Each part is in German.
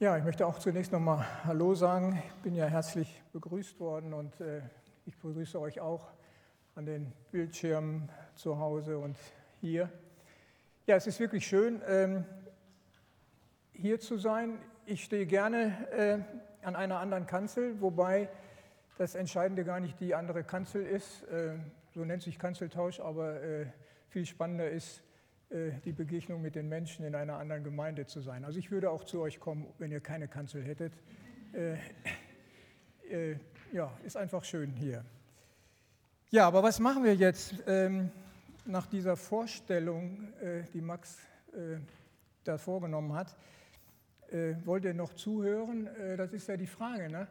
Ja, ich möchte auch zunächst nochmal Hallo sagen. Ich bin ja herzlich begrüßt worden und äh, ich begrüße euch auch an den Bildschirmen zu Hause und hier. Ja, es ist wirklich schön, ähm, hier zu sein. Ich stehe gerne äh, an einer anderen Kanzel, wobei das Entscheidende gar nicht die andere Kanzel ist. Äh, so nennt sich Kanzeltausch, aber äh, viel spannender ist, die Begegnung mit den Menschen in einer anderen Gemeinde zu sein. Also ich würde auch zu euch kommen, wenn ihr keine Kanzel hättet. Äh, äh, ja, ist einfach schön hier. Ja, aber was machen wir jetzt ähm, nach dieser Vorstellung, äh, die Max äh, da vorgenommen hat? Äh, wollt ihr noch zuhören? das ist ja die Frage. Ne?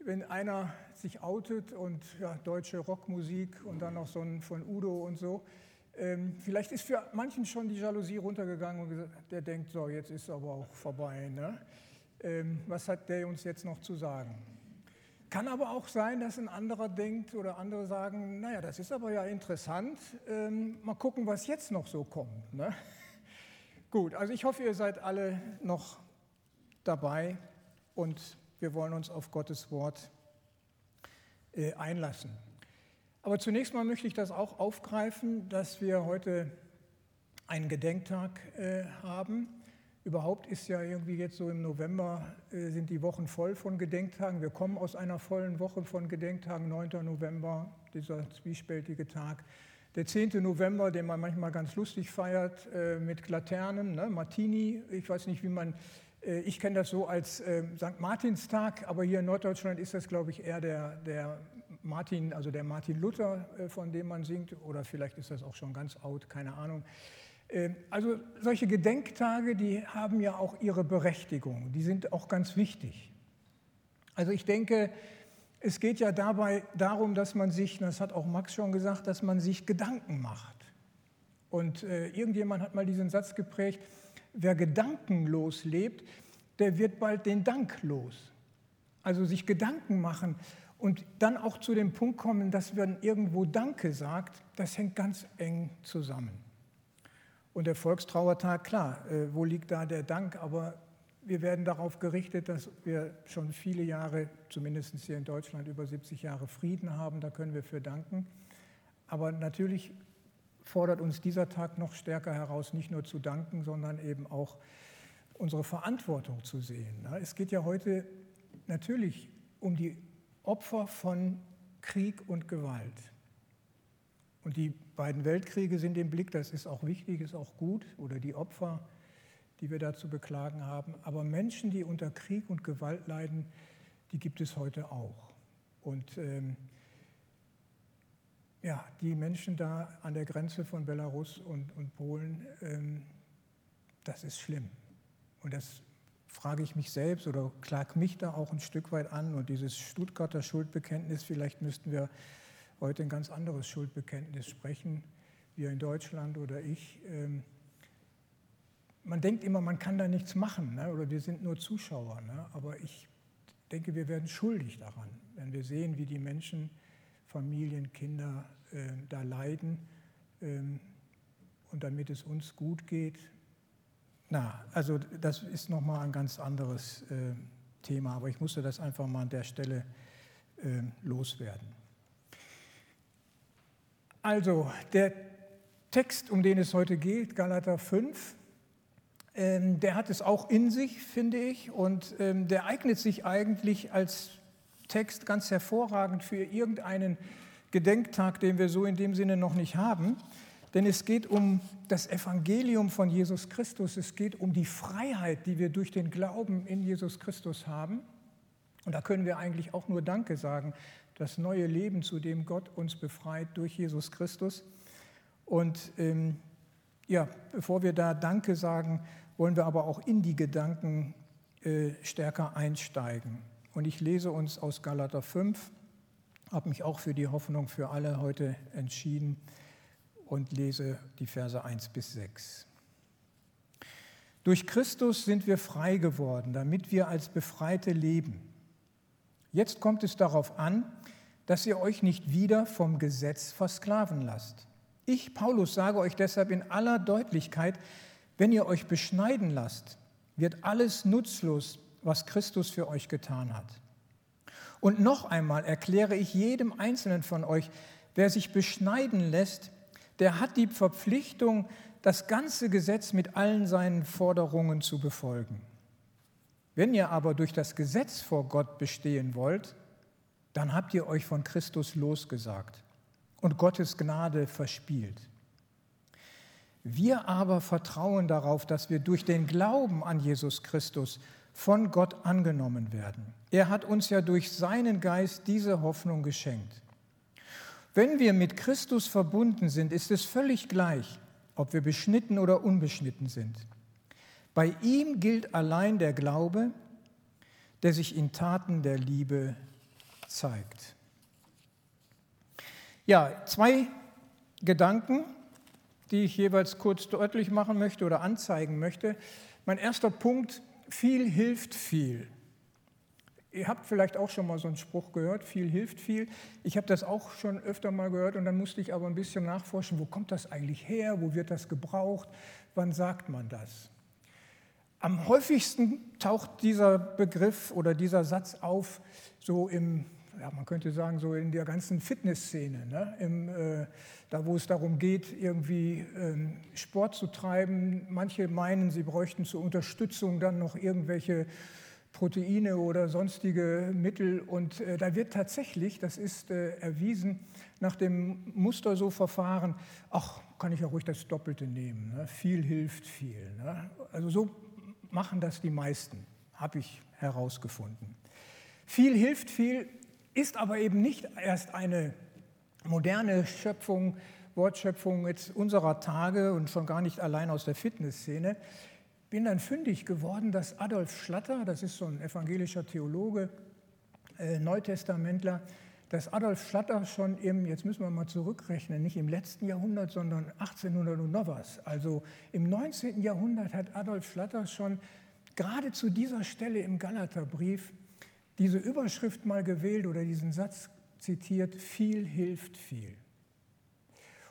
Wenn einer sich outet und ja, deutsche Rockmusik und dann noch so ein von Udo und so, ähm, vielleicht ist für manchen schon die Jalousie runtergegangen und gesagt, der denkt, so, jetzt ist aber auch vorbei. Ne? Ähm, was hat der uns jetzt noch zu sagen? Kann aber auch sein, dass ein anderer denkt oder andere sagen, naja, das ist aber ja interessant, ähm, mal gucken, was jetzt noch so kommt. Ne? Gut, also ich hoffe, ihr seid alle noch dabei und wir wollen uns auf Gottes Wort äh, einlassen. Aber zunächst mal möchte ich das auch aufgreifen, dass wir heute einen Gedenktag äh, haben. Überhaupt ist ja irgendwie jetzt so im November äh, sind die Wochen voll von Gedenktagen. Wir kommen aus einer vollen Woche von Gedenktagen, 9. November, dieser zwiespältige Tag. Der 10. November, den man manchmal ganz lustig feiert äh, mit Laternen, ne? Martini, ich weiß nicht, wie man, äh, ich kenne das so als äh, St. Martinstag, aber hier in Norddeutschland ist das, glaube ich, eher der, der Martin, also der Martin Luther, äh, von dem man singt, oder vielleicht ist das auch schon ganz out, keine Ahnung. Ähm, also solche Gedenktage, die haben ja auch ihre Berechtigung, die sind auch ganz wichtig. Also ich denke, es geht ja dabei darum, dass man sich, das hat auch Max schon gesagt, dass man sich Gedanken macht. Und äh, irgendjemand hat mal diesen Satz geprägt, wer gedankenlos lebt, der wird bald den Dank los. Also sich Gedanken machen, und dann auch zu dem Punkt kommen, dass man irgendwo Danke sagt, das hängt ganz eng zusammen. Und der Volkstrauertag, klar, äh, wo liegt da der Dank? Aber wir werden darauf gerichtet, dass wir schon viele Jahre, zumindest hier in Deutschland über 70 Jahre Frieden haben, da können wir für danken. Aber natürlich fordert uns dieser Tag noch stärker heraus, nicht nur zu danken, sondern eben auch unsere Verantwortung zu sehen. Es geht ja heute natürlich um die Opfer von Krieg und Gewalt. Und die beiden Weltkriege sind im Blick, das ist auch wichtig, ist auch gut, oder die Opfer, die wir da zu beklagen haben. Aber Menschen, die unter Krieg und Gewalt leiden, die gibt es heute auch. Und ähm, ja, die Menschen da an der Grenze von Belarus und, und Polen, ähm, das ist schlimm. Und das frage ich mich selbst oder klag mich da auch ein Stück weit an. Und dieses Stuttgarter Schuldbekenntnis, vielleicht müssten wir heute ein ganz anderes Schuldbekenntnis sprechen, wir in Deutschland oder ich. Ähm, man denkt immer, man kann da nichts machen ne? oder wir sind nur Zuschauer. Ne? Aber ich denke, wir werden schuldig daran, wenn wir sehen, wie die Menschen, Familien, Kinder äh, da leiden. Ähm, und damit es uns gut geht, na, also das ist nochmal ein ganz anderes äh, Thema, aber ich musste das einfach mal an der Stelle äh, loswerden. Also der Text, um den es heute geht, Galater 5, ähm, der hat es auch in sich, finde ich, und ähm, der eignet sich eigentlich als Text ganz hervorragend für irgendeinen Gedenktag, den wir so in dem Sinne noch nicht haben. Denn es geht um das Evangelium von Jesus Christus, es geht um die Freiheit, die wir durch den Glauben in Jesus Christus haben. Und da können wir eigentlich auch nur Danke sagen, das neue Leben, zu dem Gott uns befreit durch Jesus Christus. Und ähm, ja, bevor wir da Danke sagen, wollen wir aber auch in die Gedanken äh, stärker einsteigen. Und ich lese uns aus Galater 5, habe mich auch für die Hoffnung für alle heute entschieden und lese die Verse 1 bis 6. Durch Christus sind wir frei geworden, damit wir als Befreite leben. Jetzt kommt es darauf an, dass ihr euch nicht wieder vom Gesetz versklaven lasst. Ich, Paulus, sage euch deshalb in aller Deutlichkeit, wenn ihr euch beschneiden lasst, wird alles nutzlos, was Christus für euch getan hat. Und noch einmal erkläre ich jedem Einzelnen von euch, wer sich beschneiden lässt, der hat die Verpflichtung, das ganze Gesetz mit allen seinen Forderungen zu befolgen. Wenn ihr aber durch das Gesetz vor Gott bestehen wollt, dann habt ihr euch von Christus losgesagt und Gottes Gnade verspielt. Wir aber vertrauen darauf, dass wir durch den Glauben an Jesus Christus von Gott angenommen werden. Er hat uns ja durch seinen Geist diese Hoffnung geschenkt. Wenn wir mit Christus verbunden sind, ist es völlig gleich, ob wir beschnitten oder unbeschnitten sind. Bei ihm gilt allein der Glaube, der sich in Taten der Liebe zeigt. Ja, zwei Gedanken, die ich jeweils kurz deutlich machen möchte oder anzeigen möchte. Mein erster Punkt, viel hilft viel. Ihr habt vielleicht auch schon mal so einen Spruch gehört, viel hilft viel. Ich habe das auch schon öfter mal gehört und dann musste ich aber ein bisschen nachforschen, wo kommt das eigentlich her, wo wird das gebraucht, wann sagt man das. Am häufigsten taucht dieser Begriff oder dieser Satz auf, so im, ja, man könnte sagen, so in der ganzen Fitnessszene, ne? Im, äh, da wo es darum geht, irgendwie ähm, Sport zu treiben. Manche meinen, sie bräuchten zur Unterstützung dann noch irgendwelche Proteine oder sonstige Mittel. Und äh, da wird tatsächlich, das ist äh, erwiesen, nach dem Muster so verfahren, ach, kann ich ja ruhig das Doppelte nehmen. Ne? Viel hilft viel. Ne? Also so machen das die meisten, habe ich herausgefunden. Viel hilft viel ist aber eben nicht erst eine moderne Schöpfung, Wortschöpfung jetzt unserer Tage und schon gar nicht allein aus der Fitnessszene, bin dann fündig geworden, dass Adolf Schlatter, das ist so ein evangelischer Theologe, äh, Neutestamentler, dass Adolf Schlatter schon im, jetzt müssen wir mal zurückrechnen, nicht im letzten Jahrhundert, sondern 1800 und noch was, also im 19. Jahrhundert hat Adolf Schlatter schon gerade zu dieser Stelle im Galaterbrief diese Überschrift mal gewählt oder diesen Satz zitiert, viel hilft viel.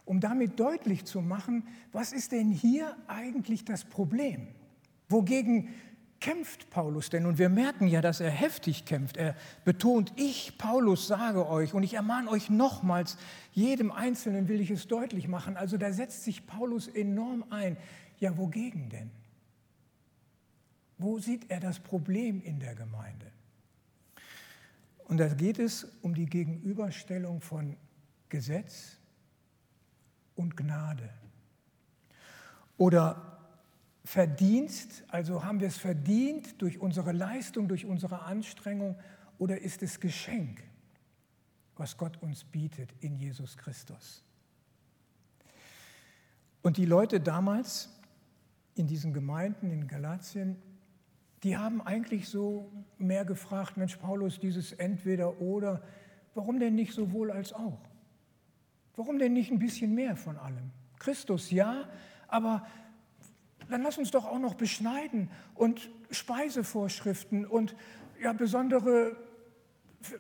Um damit deutlich zu machen, was ist denn hier eigentlich das Problem? Wogegen kämpft Paulus denn? Und wir merken ja, dass er heftig kämpft. Er betont, ich, Paulus, sage euch und ich ermahne euch nochmals, jedem Einzelnen will ich es deutlich machen. Also da setzt sich Paulus enorm ein. Ja, wogegen denn? Wo sieht er das Problem in der Gemeinde? Und da geht es um die Gegenüberstellung von Gesetz und Gnade. Oder Verdienst, also haben wir es verdient durch unsere Leistung, durch unsere Anstrengung oder ist es Geschenk, was Gott uns bietet in Jesus Christus? Und die Leute damals in diesen Gemeinden in Galatien, die haben eigentlich so mehr gefragt, Mensch Paulus, dieses entweder oder, warum denn nicht sowohl als auch? Warum denn nicht ein bisschen mehr von allem? Christus ja, aber dann lass uns doch auch noch beschneiden und Speisevorschriften und ja, besondere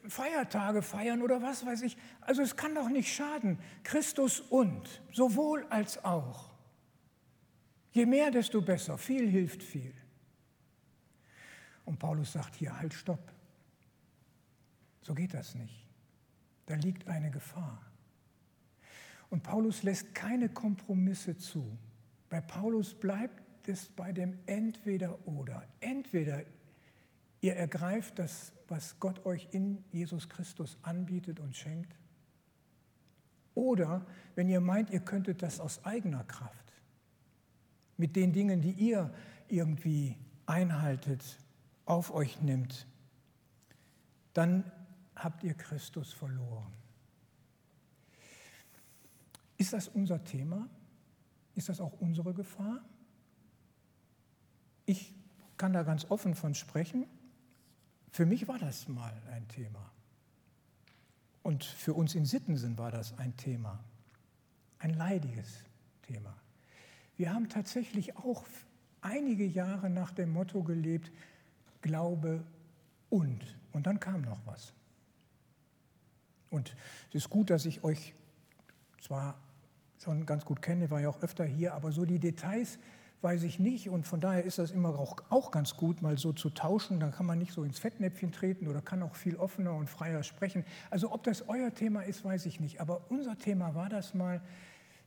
Feiertage feiern oder was weiß ich. Also es kann doch nicht schaden. Christus und, sowohl als auch. Je mehr, desto besser. Viel hilft viel. Und Paulus sagt hier, halt, stopp. So geht das nicht. Da liegt eine Gefahr. Und Paulus lässt keine Kompromisse zu. Bei Paulus bleibt es bei dem Entweder-Oder. Entweder ihr ergreift das, was Gott euch in Jesus Christus anbietet und schenkt, oder wenn ihr meint, ihr könntet das aus eigener Kraft, mit den Dingen, die ihr irgendwie einhaltet, auf euch nimmt, dann habt ihr Christus verloren. Ist das unser Thema? Ist das auch unsere Gefahr? Ich kann da ganz offen von sprechen. Für mich war das mal ein Thema. Und für uns in Sittensen war das ein Thema. Ein leidiges Thema. Wir haben tatsächlich auch einige Jahre nach dem Motto gelebt, Glaube und. Und dann kam noch was. Und es ist gut, dass ich euch zwar schon ganz gut kenne, war ja auch öfter hier, aber so die Details weiß ich nicht. Und von daher ist das immer auch, auch ganz gut, mal so zu tauschen. Dann kann man nicht so ins Fettnäpfchen treten oder kann auch viel offener und freier sprechen. Also ob das euer Thema ist, weiß ich nicht. Aber unser Thema war das mal,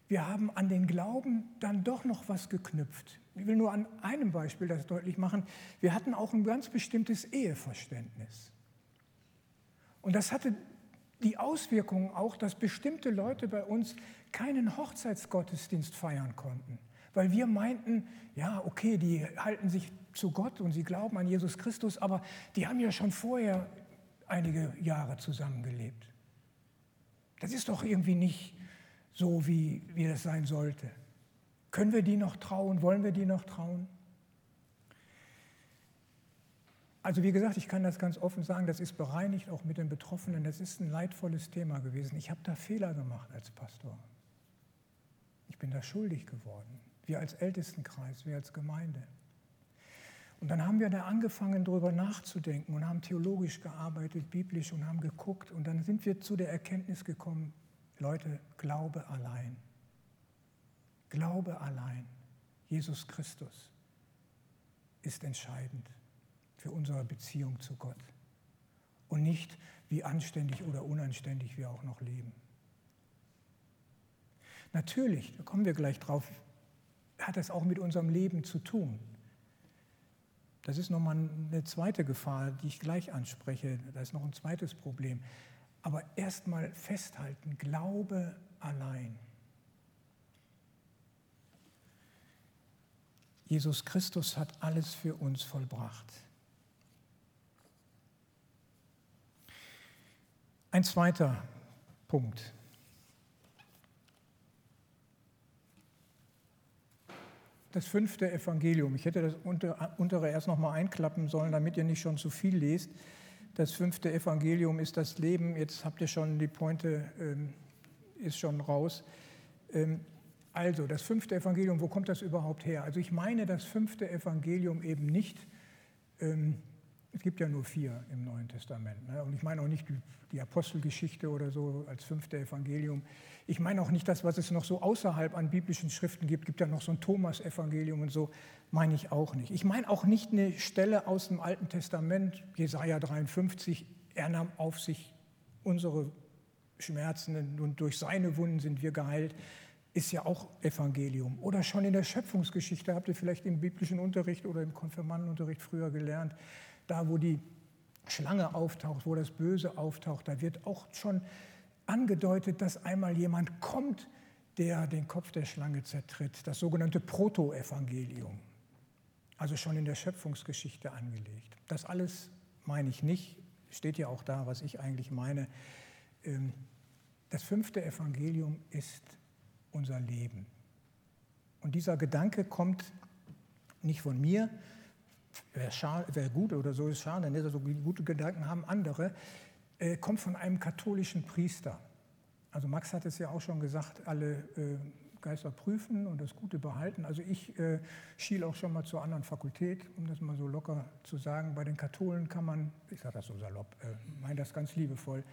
wir haben an den Glauben dann doch noch was geknüpft. Ich will nur an einem Beispiel das deutlich machen. Wir hatten auch ein ganz bestimmtes Eheverständnis. Und das hatte die Auswirkungen auch, dass bestimmte Leute bei uns keinen Hochzeitsgottesdienst feiern konnten, weil wir meinten, ja, okay, die halten sich zu Gott und sie glauben an Jesus Christus, aber die haben ja schon vorher einige Jahre zusammengelebt. Das ist doch irgendwie nicht so, wie, wie das sein sollte. Können wir die noch trauen? Wollen wir die noch trauen? Also wie gesagt, ich kann das ganz offen sagen, das ist bereinigt auch mit den Betroffenen. Das ist ein leidvolles Thema gewesen. Ich habe da Fehler gemacht als Pastor. Ich bin da schuldig geworden. Wir als Ältestenkreis, wir als Gemeinde. Und dann haben wir da angefangen, darüber nachzudenken und haben theologisch gearbeitet, biblisch und haben geguckt. Und dann sind wir zu der Erkenntnis gekommen, Leute, Glaube allein. Glaube allein. Jesus Christus ist entscheidend für unsere Beziehung zu Gott. Und nicht, wie anständig oder unanständig wir auch noch leben. Natürlich, da kommen wir gleich drauf, hat das auch mit unserem Leben zu tun. Das ist nochmal eine zweite Gefahr, die ich gleich anspreche. Da ist noch ein zweites Problem. Aber erstmal festhalten, Glaube allein. Jesus Christus hat alles für uns vollbracht. Ein zweiter Punkt. Das fünfte Evangelium. Ich hätte das untere erst noch mal einklappen sollen, damit ihr nicht schon zu viel lest. Das fünfte Evangelium ist das Leben. Jetzt habt ihr schon die Pointe, ähm, ist schon raus. Ähm, also, das fünfte Evangelium, wo kommt das überhaupt her? Also, ich meine das fünfte Evangelium eben nicht. Ähm, es gibt ja nur vier im Neuen Testament. Ne? Und ich meine auch nicht die, die, Apostelgeschichte oder so als fünfte Evangelium. Ich meine auch nicht das, was es noch so außerhalb an biblischen Schriften gibt. Es gibt ja noch so ein Thomas-Evangelium und so. Meine ich auch nicht. Ich meine auch nicht eine Stelle aus dem Alten Testament, Jesaja 53. Er nahm auf sich unsere Schmerzen und durch seine Wunden sind wir geheilt. Ist ja auch Evangelium. Oder schon in der Schöpfungsgeschichte habt ihr vielleicht im biblischen Unterricht oder im Konfirmandenunterricht früher gelernt da wo die Schlange auftaucht, wo das Böse auftaucht, da wird auch schon angedeutet, dass einmal jemand kommt, der den Kopf der Schlange zertritt. Das sogenannte Protoevangelium. Also schon in der Schöpfungsgeschichte angelegt. Das alles meine ich nicht. Steht ja auch da, was ich eigentlich meine. Ähm, das fünfte Evangelium ist unser Leben. Und dieser Gedanke kommt nicht von mir, wäre wär gut oder so ist schade, nicht so gute Gedanken haben andere, äh, kommt von einem katholischen Priester. Also Max hat es ja auch schon gesagt, alle äh, Geister prüfen und das Gute behalten. Also ich äh, schiele auch schon mal zur anderen Fakultät, um das mal so locker zu sagen. Bei den Katholen kann man, ich sage das so salopp, äh, meine das ganz liebevoll,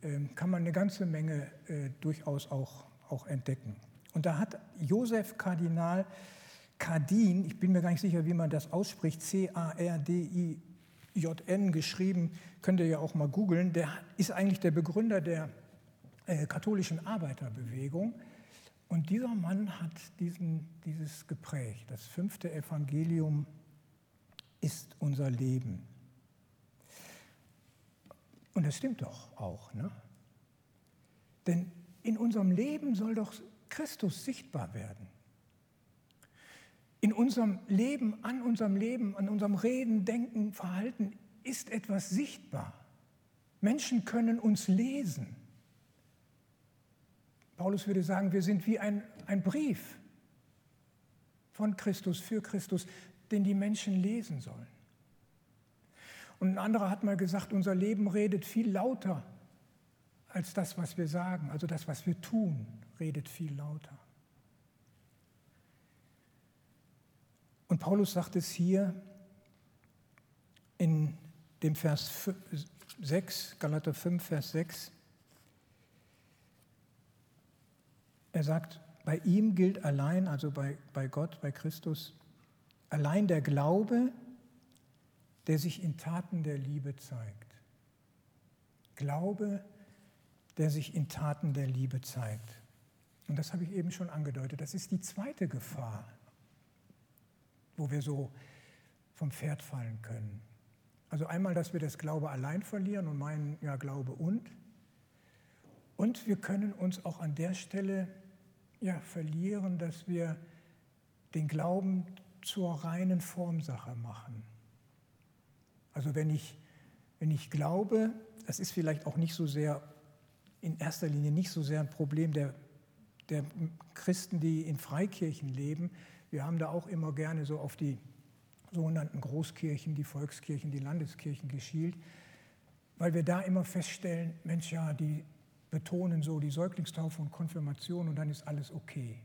äh, kann man eine ganze Menge äh, durchaus auch, auch entdecken. Und da hat Josef Kardinal Cardin, ich bin mir gar nicht sicher, wie man das ausspricht, C-A-R-D-I-J-N geschrieben, könnt ihr ja auch mal googeln, der ist eigentlich der Begründer der äh, katholischen Arbeiterbewegung. Und dieser Mann hat diesen, dieses geprägt. Das fünfte Evangelium ist unser Leben. Und das stimmt doch auch. Ne? Denn in unserem Leben soll doch Christus sichtbar werden in unserem Leben, an unserem Leben, an unserem Reden, Denken, Verhalten ist etwas sichtbar. Menschen können uns lesen. Paulus würde sagen, wir sind wie ein, ein Brief von Christus für Christus, den die Menschen lesen sollen. Und ein anderer hat mal gesagt, unser Leben redet viel lauter als das, was wir sagen. Also das, was wir tun, redet viel lauter. Und Paulus sagt es hier in dem Vers 6, Galater 5, Vers 6. Er sagt, bei ihm gilt allein, also bei, bei Gott, bei Christus, Allein der Glaube, der sich in Taten der Liebe zeigt. Glaube, der sich in Taten der Liebe zeigt. Und das habe ich eben schon angedeutet. Das ist die zweite Gefahr, wo wir so vom Pferd fallen können. Also einmal, dass wir das Glaube allein verlieren und meinen, ja, Glaube und. Und wir können uns auch an der Stelle ja, verlieren, dass wir den Glauben zur reinen Formsache machen. Also wenn ich, wenn ich glaube, das ist vielleicht auch nicht so sehr, in erster Linie nicht so sehr ein Problem der, der Christen, die in Freikirchen leben. Wir haben da auch immer gerne so auf die sogenannten Großkirchen, die Volkskirchen, die Landeskirchen geschielt, weil wir da immer feststellen, Mensch, ja, die betonen so die Säuglingstaufe und Konfirmation und dann ist alles okay.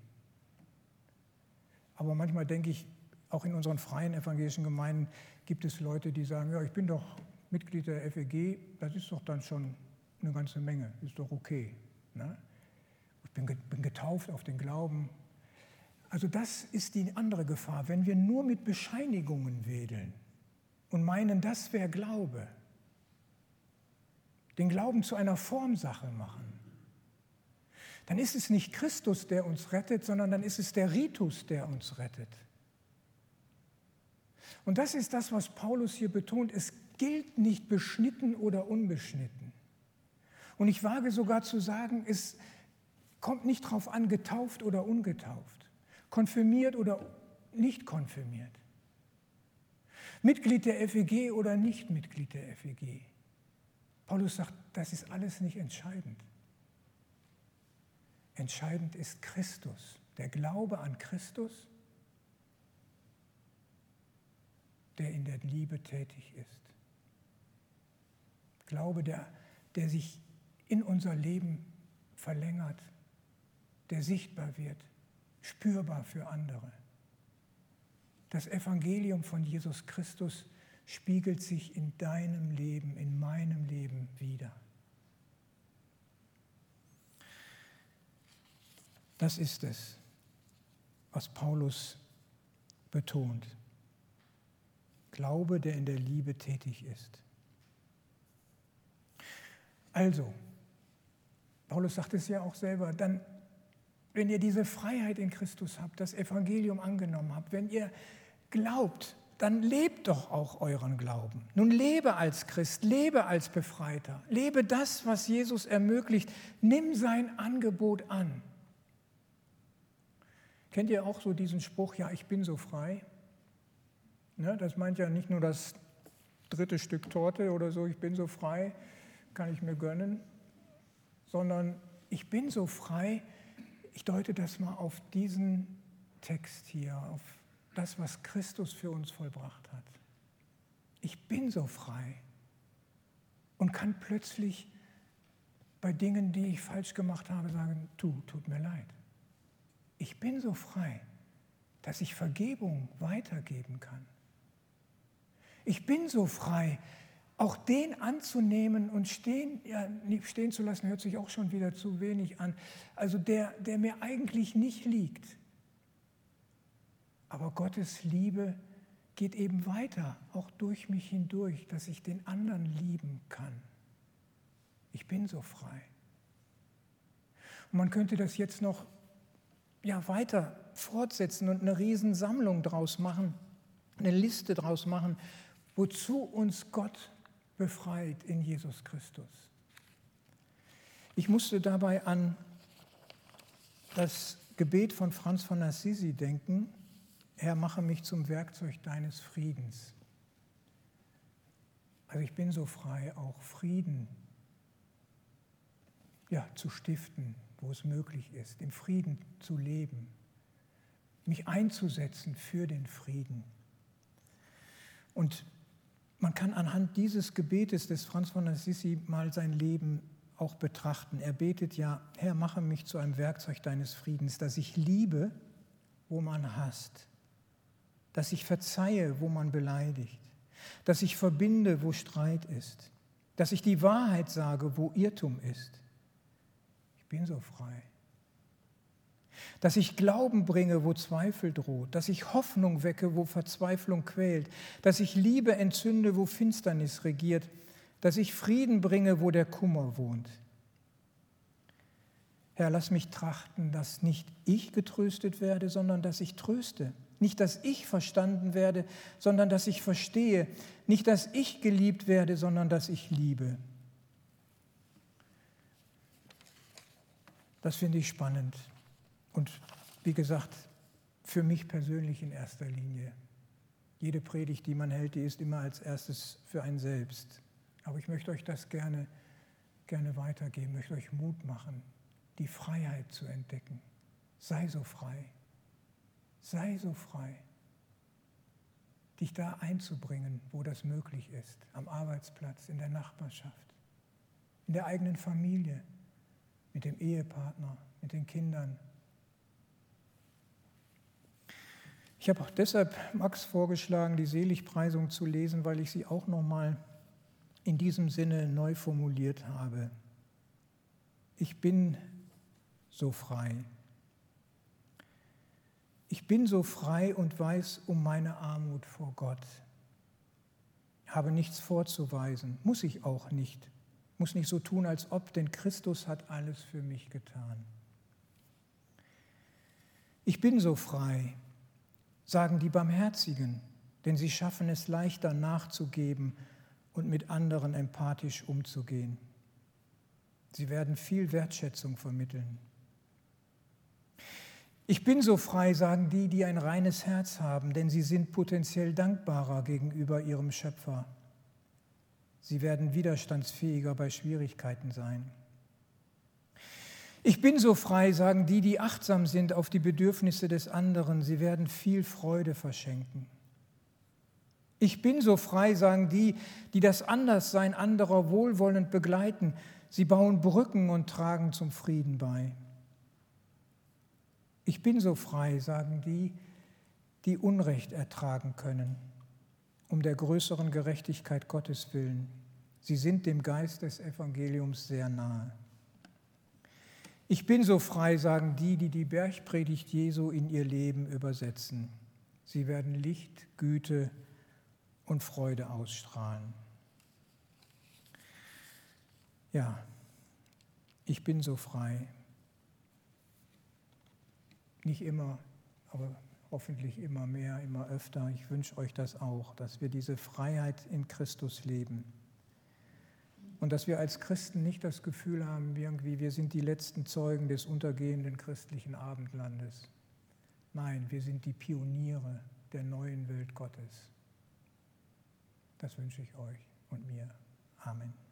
Aber manchmal denke ich, auch in unseren freien evangelischen Gemeinden gibt es Leute, die sagen, ja, ich bin doch Mitglied der FEG, das ist doch dann schon eine ganze Menge, ist doch okay. Ne? Ich bin, bin getauft auf den Glauben. Also das ist die andere Gefahr, wenn wir nur mit Bescheinigungen wedeln und meinen, das wäre Glaube den Glauben zu einer Formsache machen, dann ist es nicht Christus, der uns rettet, sondern dann ist es der Ritus, der uns rettet. Und das ist das, was Paulus hier betont. Es gilt nicht beschnitten oder unbeschnitten. Und ich wage sogar zu sagen, es kommt nicht darauf an, getauft oder ungetauft, konfirmiert oder nicht konfirmiert, Mitglied der FEG oder nicht Mitglied der FEG. Paulus sagt, das ist alles nicht entscheidend. Entscheidend ist Christus, der Glaube an Christus, der in der Liebe tätig ist. Glaube, der, der sich in unser Leben verlängert, der sichtbar wird, spürbar für andere. Das Evangelium von Jesus Christus spiegelt sich in deinem Leben, in meinem Leben wieder. Das ist es, was Paulus betont. Glaube, der in der Liebe tätig ist. Also, Paulus sagt es ja auch selber, dann, wenn ihr diese Freiheit in Christus habt, das Evangelium angenommen habt, wenn ihr glaubt, dann lebt doch auch euren Glauben. Nun lebe als Christ, lebe als Befreiter, lebe das, was Jesus ermöglicht. Nimm sein Angebot an. Kennt ihr auch so diesen Spruch, ja, ich bin so frei? Ne, das meint ja nicht nur das dritte Stück Torte oder so, ich bin so frei, kann ich mir gönnen, sondern ich bin so frei, ich deute das mal auf diesen Text hier, auf das, was Christus für uns vollbracht hat. Ich bin so frei und kann plötzlich bei Dingen, die ich falsch gemacht habe, sagen, tu, tut mir leid. Ich bin so frei, dass ich Vergebung weitergeben kann. Ich bin so frei, auch den anzunehmen und stehen, ja, stehen zu lassen, hört sich auch schon wieder zu wenig an. Also der, der mir eigentlich nicht liegt, aber Gottes Liebe geht eben weiter, auch durch mich hindurch, dass ich den anderen lieben kann. Ich bin so frei. Und man könnte das jetzt noch ja, weiter fortsetzen und eine Riesensammlung draus machen, eine Liste draus machen, wozu uns Gott befreit in Jesus Christus. Ich musste dabei an das Gebet von Franz von Assisi denken, Herr, mache mich zum Werkzeug deines Friedens. Also ich bin so frei, auch Frieden ja, zu stiften, wo es möglich ist, im Frieden zu leben, mich einzusetzen für den Frieden. Und man kann anhand dieses Gebetes des Franz von Assisi mal sein Leben auch betrachten. Er betet ja, Herr, mache mich zu einem Werkzeug deines Friedens, dass ich liebe, wo man hasst, dass ich verzeihe, wo man beleidigt, dass ich verbinde, wo Streit ist, dass ich die Wahrheit sage, wo Irrtum ist. Ich bin so frei. Dass ich Glauben bringe, wo Zweifel droht, dass ich Hoffnung wecke, wo Verzweiflung quält, dass ich Liebe entzünde, wo Finsternis regiert, dass ich Frieden bringe, wo der Kummer wohnt. Herr, lass mich trachten, dass nicht ich getröstet werde, sondern dass ich tröste. Nicht, dass ich verstanden werde, sondern dass ich verstehe. Nicht, dass ich geliebt werde, sondern dass ich liebe. Das finde ich spannend. Und wie gesagt, für mich persönlich in erster Linie. Jede Predigt, die man hält, die ist immer als erstes für einen selbst. Aber ich möchte euch das gerne, gerne weitergeben, möchte euch Mut machen, die Freiheit zu entdecken. Sei so frei. Sei so frei, dich da einzubringen, wo das möglich ist, am Arbeitsplatz, in der Nachbarschaft, in der eigenen Familie, mit dem Ehepartner, mit den Kindern. Ich habe auch deshalb Max vorgeschlagen, die Seligpreisung zu lesen, weil ich sie auch nochmal in diesem Sinne neu formuliert habe. Ich bin so frei. Ich bin so frei und weiß um meine Armut vor Gott. Habe nichts vorzuweisen, muss ich auch nicht. Muss nicht so tun, als ob, denn Christus hat alles für mich getan. Ich bin so frei, sagen die Barmherzigen, denn sie schaffen es leichter nachzugeben und mit anderen empathisch umzugehen. Sie werden viel Wertschätzung vermitteln. Ich bin so frei, sagen die, die ein reines Herz haben, denn sie sind potenziell dankbarer gegenüber ihrem Schöpfer. Sie werden widerstandsfähiger bei Schwierigkeiten sein. Ich bin so frei, sagen die, die achtsam sind auf die Bedürfnisse des anderen. Sie werden viel Freude verschenken. Ich bin so frei, sagen die, die das Anderssein anderer wohlwollend begleiten. Sie bauen Brücken und tragen zum Frieden bei. Ich bin so frei, sagen die, die Unrecht ertragen können, um der größeren Gerechtigkeit Gottes willen. Sie sind dem Geist des Evangeliums sehr nahe. Ich bin so frei, sagen die, die die Bergpredigt Jesu in ihr Leben übersetzen. Sie werden Licht, Güte und Freude ausstrahlen. Ja, ich bin so frei. Nicht immer, aber hoffentlich immer mehr, immer öfter. Ich wünsche euch das auch, dass wir diese Freiheit in Christus leben. Und dass wir als Christen nicht das Gefühl haben, irgendwie, wir sind die letzten Zeugen des untergehenden christlichen Abendlandes. Nein, wir sind die Pioniere der neuen Welt Gottes. Das wünsche ich euch und mir. Amen.